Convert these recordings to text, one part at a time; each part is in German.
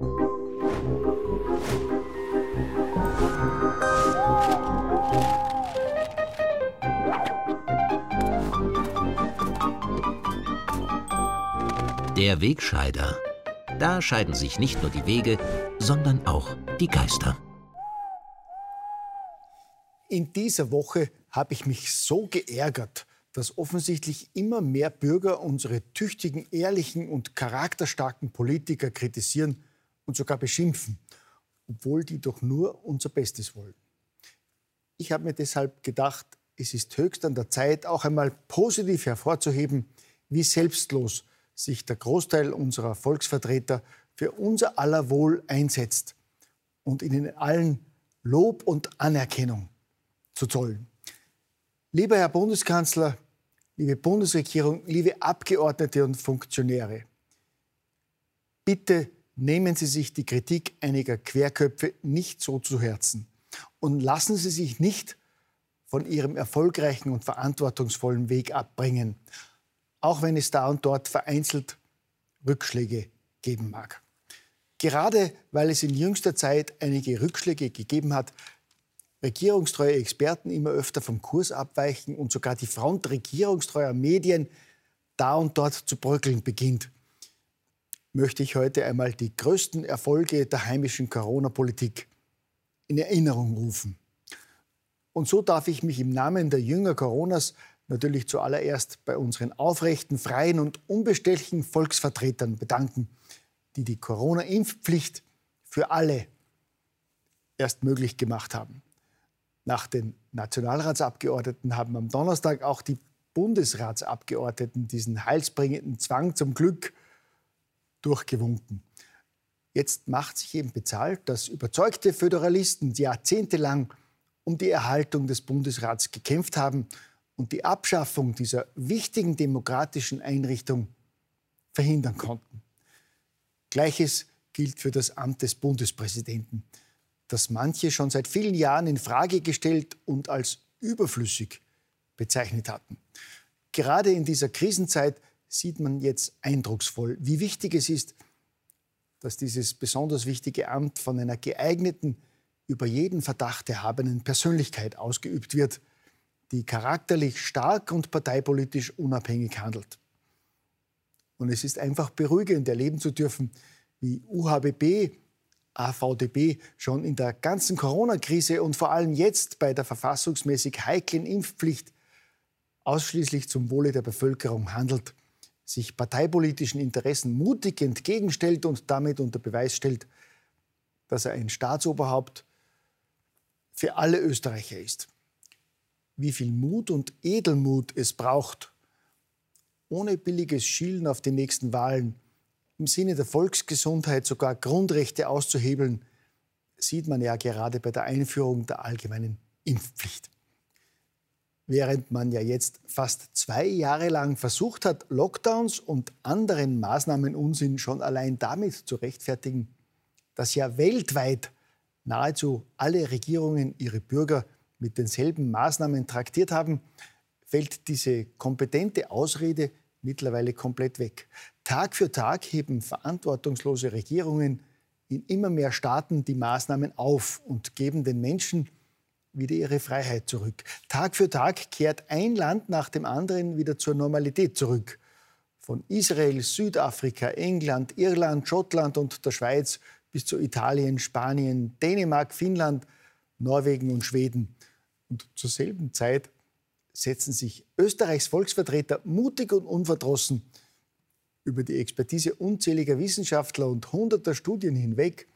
Der Wegscheider. Da scheiden sich nicht nur die Wege, sondern auch die Geister. In dieser Woche habe ich mich so geärgert, dass offensichtlich immer mehr Bürger unsere tüchtigen, ehrlichen und charakterstarken Politiker kritisieren und sogar beschimpfen, obwohl die doch nur unser Bestes wollen. Ich habe mir deshalb gedacht, es ist höchst an der Zeit, auch einmal positiv hervorzuheben, wie selbstlos sich der Großteil unserer Volksvertreter für unser aller Wohl einsetzt und ihnen allen Lob und Anerkennung zu zollen. Lieber Herr Bundeskanzler, liebe Bundesregierung, liebe Abgeordnete und Funktionäre, bitte nehmen Sie sich die Kritik einiger Querköpfe nicht so zu Herzen und lassen Sie sich nicht von Ihrem erfolgreichen und verantwortungsvollen Weg abbringen, auch wenn es da und dort vereinzelt Rückschläge geben mag. Gerade weil es in jüngster Zeit einige Rückschläge gegeben hat, regierungstreue Experten immer öfter vom Kurs abweichen und sogar die Front regierungstreuer Medien da und dort zu bröckeln beginnt, möchte ich heute einmal die größten Erfolge der heimischen Corona-Politik in Erinnerung rufen. Und so darf ich mich im Namen der Jünger Coronas natürlich zuallererst bei unseren aufrechten, freien und unbestechlichen Volksvertretern bedanken, die die Corona-Impfpflicht für alle erst möglich gemacht haben. Nach den Nationalratsabgeordneten haben am Donnerstag auch die Bundesratsabgeordneten diesen heilsbringenden Zwang zum Glück durchgewunken. Jetzt macht sich eben bezahlt, dass überzeugte Föderalisten jahrzehntelang um die Erhaltung des Bundesrats gekämpft haben und die Abschaffung dieser wichtigen demokratischen Einrichtung verhindern konnten. Gleiches gilt für das Amt des Bundespräsidenten das manche schon seit vielen Jahren in Frage gestellt und als überflüssig bezeichnet hatten. Gerade in dieser Krisenzeit sieht man jetzt eindrucksvoll, wie wichtig es ist, dass dieses besonders wichtige Amt von einer geeigneten, über jeden Verdacht erhabenen Persönlichkeit ausgeübt wird, die charakterlich stark und parteipolitisch unabhängig handelt. Und es ist einfach beruhigend erleben zu dürfen, wie UHBB AVDB schon in der ganzen Corona-Krise und vor allem jetzt bei der verfassungsmäßig heiklen Impfpflicht ausschließlich zum Wohle der Bevölkerung handelt, sich parteipolitischen Interessen mutig entgegenstellt und damit unter Beweis stellt, dass er ein Staatsoberhaupt für alle Österreicher ist. Wie viel Mut und Edelmut es braucht, ohne billiges Schielen auf die nächsten Wahlen im Sinne der Volksgesundheit sogar Grundrechte auszuhebeln, sieht man ja gerade bei der Einführung der allgemeinen Impfpflicht. Während man ja jetzt fast zwei Jahre lang versucht hat, Lockdowns und anderen Maßnahmenunsinn schon allein damit zu rechtfertigen, dass ja weltweit nahezu alle Regierungen ihre Bürger mit denselben Maßnahmen traktiert haben, fällt diese kompetente Ausrede mittlerweile komplett weg. Tag für Tag heben verantwortungslose Regierungen in immer mehr Staaten die Maßnahmen auf und geben den Menschen wieder ihre Freiheit zurück. Tag für Tag kehrt ein Land nach dem anderen wieder zur Normalität zurück. Von Israel, Südafrika, England, Irland, Schottland und der Schweiz bis zu Italien, Spanien, Dänemark, Finnland, Norwegen und Schweden. Und zur selben Zeit setzen sich Österreichs Volksvertreter mutig und unverdrossen über die Expertise unzähliger Wissenschaftler und hunderter Studien hinweg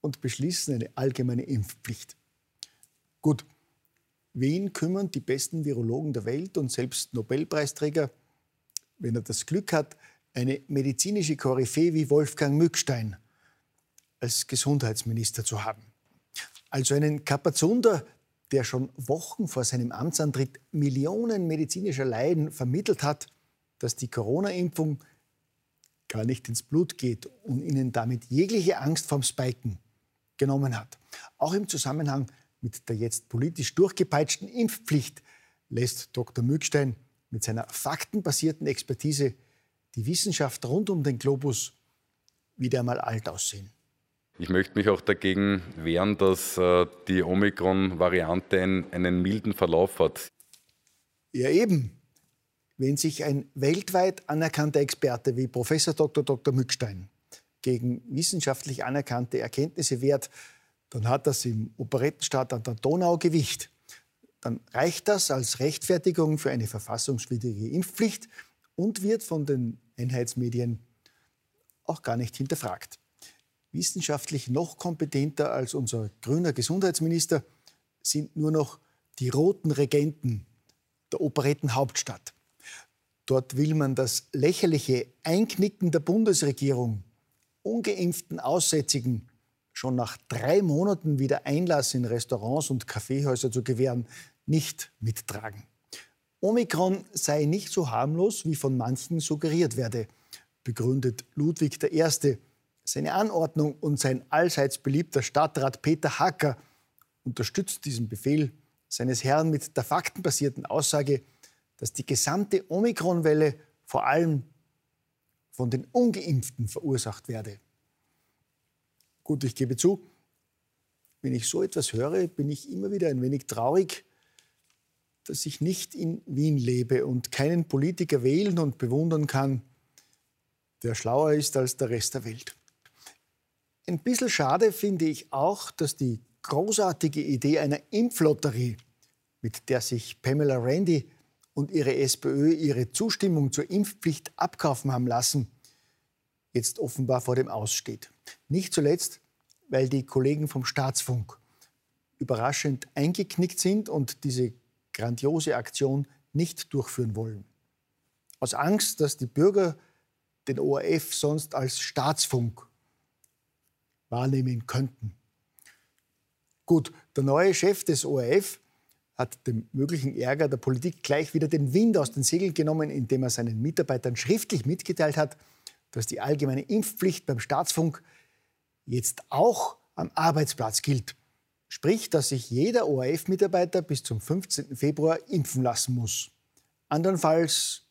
und beschließen eine allgemeine Impfpflicht. Gut, wen kümmern die besten Virologen der Welt und selbst Nobelpreisträger, wenn er das Glück hat, eine medizinische Koryphäe wie Wolfgang Mückstein als Gesundheitsminister zu haben? Also einen Kapazunder, der schon Wochen vor seinem Amtsantritt Millionen medizinischer Leiden vermittelt hat, dass die Corona-Impfung gar nicht ins Blut geht und ihnen damit jegliche Angst vom Spiken genommen hat. Auch im Zusammenhang mit der jetzt politisch durchgepeitschten Impfpflicht lässt Dr. Mückstein mit seiner faktenbasierten Expertise die Wissenschaft rund um den Globus wieder einmal alt aussehen. Ich möchte mich auch dagegen wehren, dass äh, die Omikron-Variante einen, einen milden Verlauf hat. Ja, eben. Wenn sich ein weltweit anerkannter Experte wie Professor Dr. Dr. Mückstein gegen wissenschaftlich anerkannte Erkenntnisse wehrt, dann hat das im Operettenstaat an der Donau Gewicht. Dann reicht das als Rechtfertigung für eine verfassungswidrige Impfpflicht und wird von den Einheitsmedien auch gar nicht hinterfragt wissenschaftlich noch kompetenter als unser grüner Gesundheitsminister sind nur noch die roten Regenten der Operettenhauptstadt. Dort will man das lächerliche Einknicken der Bundesregierung ungeimpften Aussätzigen schon nach drei Monaten wieder Einlass in Restaurants und Kaffeehäuser zu gewähren, nicht mittragen. Omikron sei nicht so harmlos, wie von manchen suggeriert werde, begründet Ludwig I., seine Anordnung und sein allseits beliebter Stadtrat Peter Hacker unterstützt diesen Befehl seines Herrn mit der faktenbasierten Aussage, dass die gesamte Omikronwelle vor allem von den Ungeimpften verursacht werde. Gut, ich gebe zu, wenn ich so etwas höre, bin ich immer wieder ein wenig traurig, dass ich nicht in Wien lebe und keinen Politiker wählen und bewundern kann, der schlauer ist als der Rest der Welt. Ein bisschen schade finde ich auch, dass die großartige Idee einer Impflotterie, mit der sich Pamela Randy und ihre SPÖ ihre Zustimmung zur Impfpflicht abkaufen haben lassen, jetzt offenbar vor dem Aussteht. Nicht zuletzt, weil die Kollegen vom Staatsfunk überraschend eingeknickt sind und diese grandiose Aktion nicht durchführen wollen. Aus Angst, dass die Bürger den ORF sonst als Staatsfunk wahrnehmen könnten. Gut, der neue Chef des ORF hat dem möglichen Ärger der Politik gleich wieder den Wind aus den Segeln genommen, indem er seinen Mitarbeitern schriftlich mitgeteilt hat, dass die allgemeine Impfpflicht beim Staatsfunk jetzt auch am Arbeitsplatz gilt. Sprich, dass sich jeder ORF-Mitarbeiter bis zum 15. Februar impfen lassen muss. Andernfalls,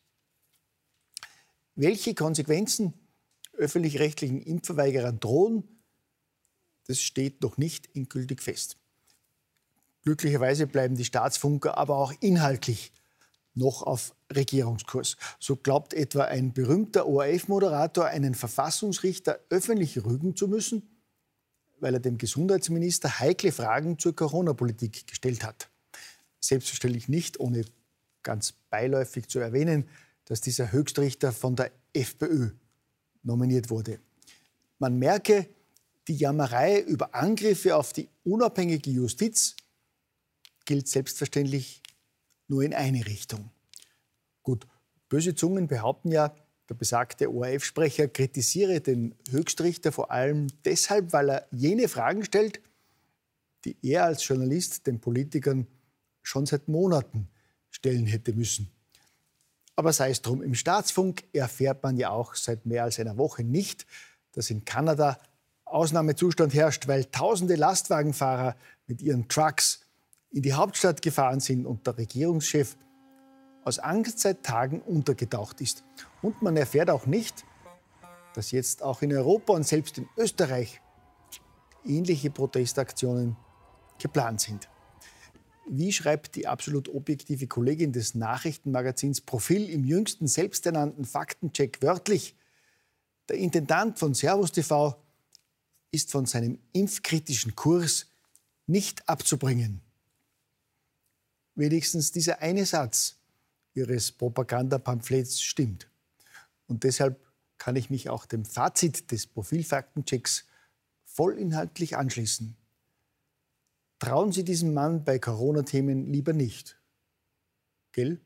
welche Konsequenzen öffentlich-rechtlichen Impfverweigerern drohen, das steht noch nicht endgültig fest. Glücklicherweise bleiben die Staatsfunker aber auch inhaltlich noch auf Regierungskurs. So glaubt etwa ein berühmter ORF-Moderator, einen Verfassungsrichter öffentlich rügen zu müssen, weil er dem Gesundheitsminister heikle Fragen zur Corona-Politik gestellt hat. Selbstverständlich nicht, ohne ganz beiläufig zu erwähnen, dass dieser Höchstrichter von der FPÖ nominiert wurde. Man merke, die Jammerei über Angriffe auf die unabhängige Justiz gilt selbstverständlich nur in eine Richtung. Gut, böse Zungen behaupten ja, der besagte ORF-Sprecher kritisiere den Höchstrichter vor allem deshalb, weil er jene Fragen stellt, die er als Journalist den Politikern schon seit Monaten stellen hätte müssen. Aber sei es drum, im Staatsfunk erfährt man ja auch seit mehr als einer Woche nicht, dass in Kanada Ausnahmezustand herrscht, weil tausende Lastwagenfahrer mit ihren Trucks in die Hauptstadt gefahren sind und der Regierungschef aus Angst seit Tagen untergetaucht ist. Und man erfährt auch nicht, dass jetzt auch in Europa und selbst in Österreich ähnliche Protestaktionen geplant sind. Wie schreibt die absolut objektive Kollegin des Nachrichtenmagazins Profil im jüngsten selbsternannten Faktencheck wörtlich? Der Intendant von Servus TV ist von seinem impfkritischen Kurs nicht abzubringen. Wenigstens dieser eine Satz Ihres Propagandapamphlets stimmt. Und deshalb kann ich mich auch dem Fazit des Profilfaktenchecks vollinhaltlich anschließen. Trauen Sie diesem Mann bei Corona-Themen lieber nicht. Gell?